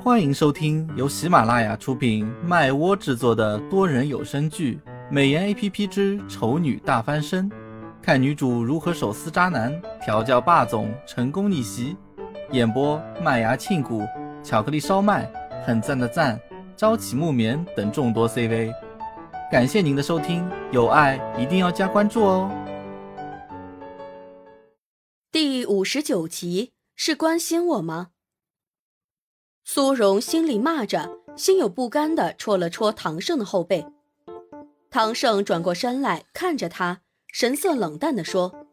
欢迎收听由喜马拉雅出品、麦窝制作的多人有声剧《美颜 A P P 之丑女大翻身》，看女主如何手撕渣男、调教霸总、成功逆袭。演播：麦芽庆谷、巧克力烧麦、很赞的赞、朝起木棉等众多 C V。感谢您的收听，有爱一定要加关注哦。第五十九集是关心我吗？苏荣心里骂着，心有不甘的戳了戳唐胜的后背。唐胜转过身来看着他，神色冷淡的说：“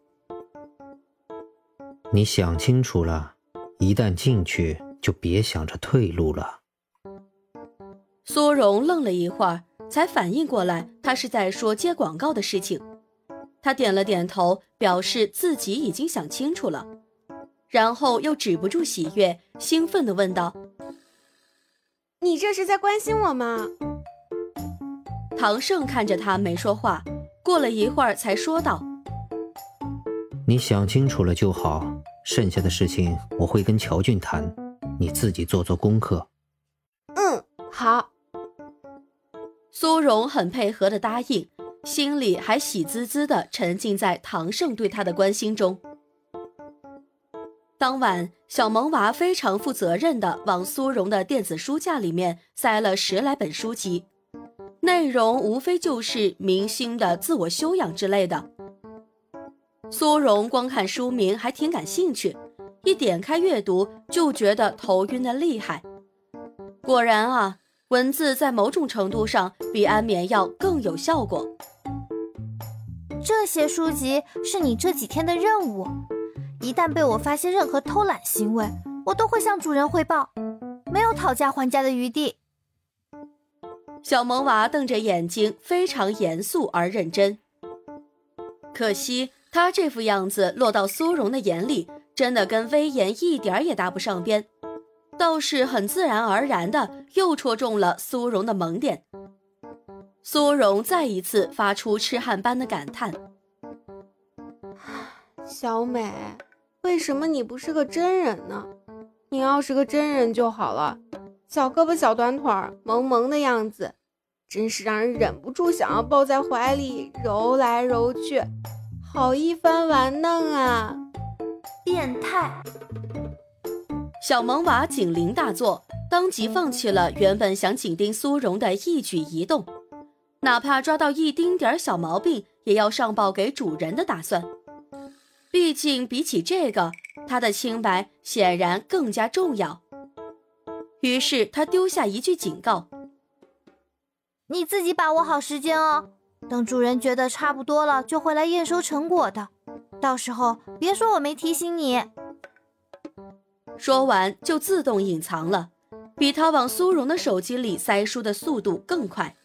你想清楚了，一旦进去就别想着退路了。”苏荣愣了一会儿，才反应过来他是在说接广告的事情。他点了点头，表示自己已经想清楚了。然后又止不住喜悦，兴奋地问道：“你这是在关心我吗？”唐胜看着他没说话，过了一会儿才说道：“你想清楚了就好，剩下的事情我会跟乔俊谈，你自己做做功课。”“嗯，好。”苏荣很配合的答应，心里还喜滋滋的沉浸在唐胜对他的关心中。当晚，小萌娃非常负责任地往苏荣的电子书架里面塞了十来本书籍，内容无非就是明星的自我修养之类的。苏荣光看书名还挺感兴趣，一点开阅读就觉得头晕的厉害。果然啊，文字在某种程度上比安眠药更有效果。这些书籍是你这几天的任务。一旦被我发现任何偷懒行为，我都会向主人汇报，没有讨价还价的余地。小萌娃瞪着眼睛，非常严肃而认真。可惜他这副样子落到苏荣的眼里，真的跟威严一点也搭不上边，倒是很自然而然的又戳中了苏荣的萌点。苏荣再一次发出痴汉般的感叹：“小美。”为什么你不是个真人呢？你要是个真人就好了，小胳膊小短腿儿，萌萌的样子，真是让人忍不住想要抱在怀里揉来揉去，好一番玩弄啊！变态！小萌娃警铃大作，当即放弃了原本想紧盯苏荣的一举一动，哪怕抓到一丁点儿小毛病，也要上报给主人的打算。毕竟，比起这个，他的清白显然更加重要。于是，他丢下一句警告：“你自己把握好时间哦，等主人觉得差不多了，就会来验收成果的。到时候别说我没提醒你。”说完，就自动隐藏了，比他往苏荣的手机里塞书的速度更快。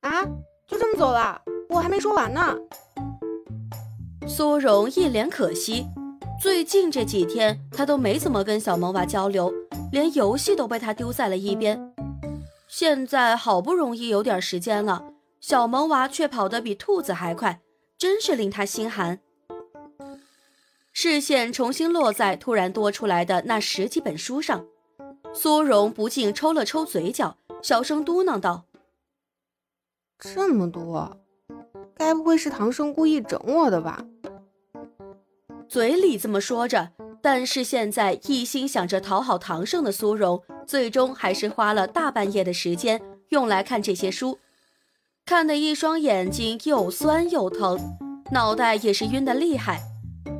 啊，就这么走了？我还没说完呢。苏荣一脸可惜，最近这几天他都没怎么跟小萌娃交流，连游戏都被他丢在了一边。现在好不容易有点时间了，小萌娃却跑得比兔子还快，真是令他心寒。视线重新落在突然多出来的那十几本书上，苏荣不禁抽了抽嘴角，小声嘟囔道：“这么多，该不会是唐生故意整我的吧？”嘴里这么说着，但是现在一心想着讨好唐胜的苏荣，最终还是花了大半夜的时间用来看这些书，看得一双眼睛又酸又疼，脑袋也是晕得厉害。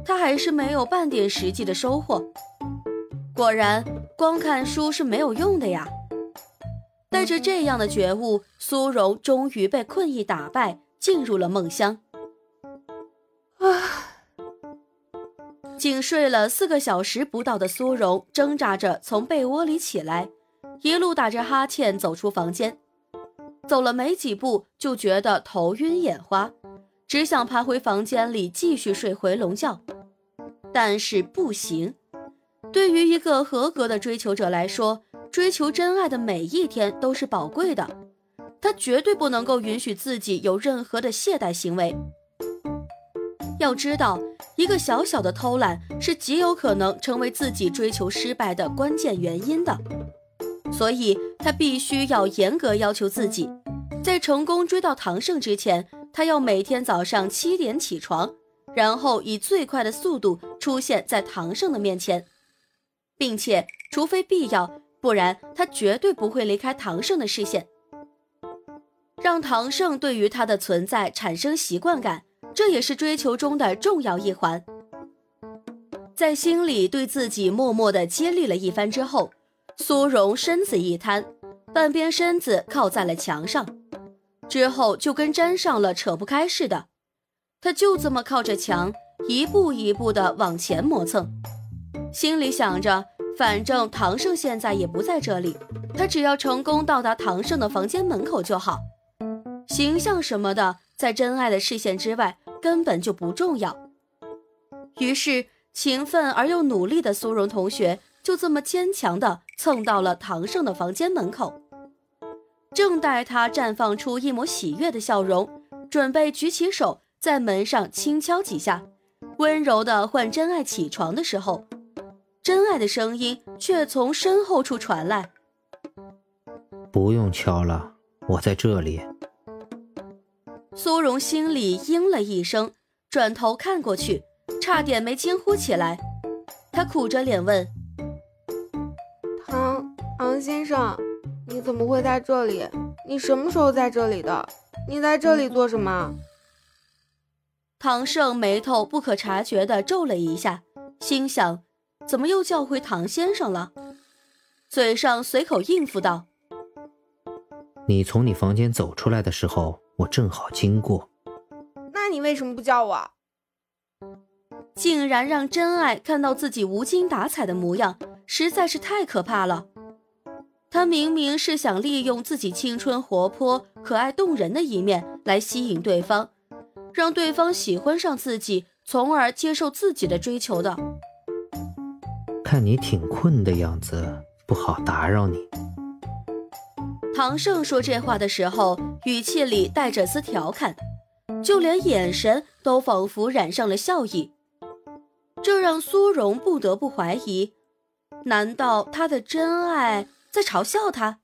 他还是没有半点实际的收获。果然，光看书是没有用的呀。带着这样的觉悟，苏荣终于被困意打败，进入了梦乡。啊仅睡了四个小时不到的苏荣挣扎着从被窝里起来，一路打着哈欠走出房间，走了没几步就觉得头晕眼花，只想爬回房间里继续睡回笼觉。但是不行，对于一个合格的追求者来说，追求真爱的每一天都是宝贵的，他绝对不能够允许自己有任何的懈怠行为。要知道，一个小小的偷懒是极有可能成为自己追求失败的关键原因的，所以他必须要严格要求自己，在成功追到唐胜之前，他要每天早上七点起床，然后以最快的速度出现在唐胜的面前，并且除非必要，不然他绝对不会离开唐胜的视线，让唐胜对于他的存在产生习惯感。这也是追求中的重要一环。在心里对自己默默的接力了一番之后，苏荣身子一瘫，半边身子靠在了墙上，之后就跟粘上了扯不开似的。他就这么靠着墙，一步一步的往前磨蹭，心里想着，反正唐胜现在也不在这里，他只要成功到达唐胜的房间门口就好，形象什么的，在真爱的视线之外。根本就不重要。于是，勤奋而又努力的苏荣同学就这么坚强地蹭到了唐胜的房间门口。正待他绽放出一抹喜悦的笑容，准备举起手在门上轻敲几下，温柔地唤真爱起床的时候，真爱的声音却从身后处传来：“不用敲了，我在这里。”苏荣心里应了一声，转头看过去，差点没惊呼起来。他苦着脸问：“唐唐先生，你怎么会在这里？你什么时候在这里的？你在这里做什么？”唐胜眉头不可察觉地皱了一下，心想：怎么又叫回唐先生了？嘴上随口应付道：“你从你房间走出来的时候。”我正好经过，那你为什么不叫我？竟然让真爱看到自己无精打采的模样，实在是太可怕了。他明明是想利用自己青春活泼、可爱动人的一面来吸引对方，让对方喜欢上自己，从而接受自己的追求的。看你挺困的样子，不好打扰你。唐胜说这话的时候，语气里带着丝调侃，就连眼神都仿佛染上了笑意，这让苏荣不得不怀疑：难道他的真爱在嘲笑他？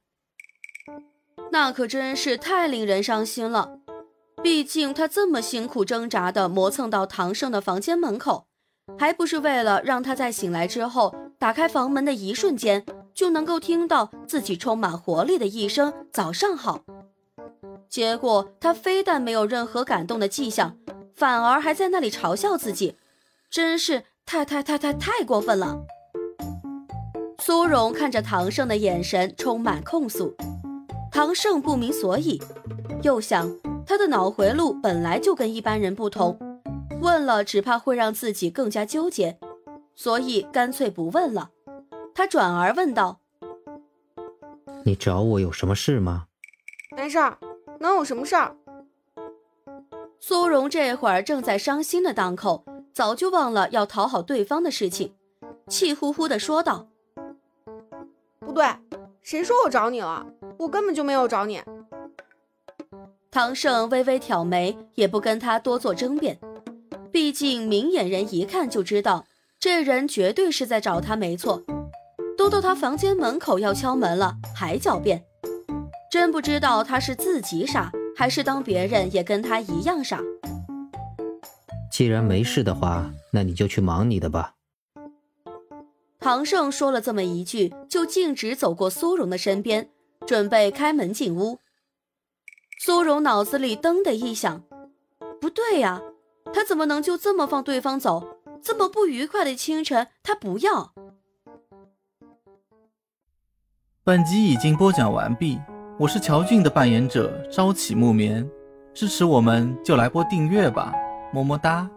那可真是太令人伤心了。毕竟他这么辛苦挣扎的磨蹭到唐胜的房间门口，还不是为了让他在醒来之后打开房门的一瞬间。就能够听到自己充满活力的一声“早上好”，结果他非但没有任何感动的迹象，反而还在那里嘲笑自己，真是太太太太太过分了。苏荣看着唐胜的眼神充满控诉，唐胜不明所以，又想他的脑回路本来就跟一般人不同，问了只怕会让自己更加纠结，所以干脆不问了。他转而问道：“你找我有什么事吗？”“没事儿，能有什么事儿？”苏荣这会儿正在伤心的当口，早就忘了要讨好对方的事情，气呼呼的说道：“不对，谁说我找你了？我根本就没有找你。”唐胜微微挑眉，也不跟他多做争辩，毕竟明眼人一看就知道，这人绝对是在找他，没错。都到他房间门口要敲门了，还狡辩，真不知道他是自己傻，还是当别人也跟他一样傻。既然没事的话，那你就去忙你的吧。唐胜说了这么一句，就径直走过苏荣的身边，准备开门进屋。苏荣脑子里噔的一响，不对呀，他怎么能就这么放对方走？这么不愉快的清晨，他不要。本集已经播讲完毕，我是乔俊的扮演者朝起暮眠，支持我们就来播订阅吧，么么哒。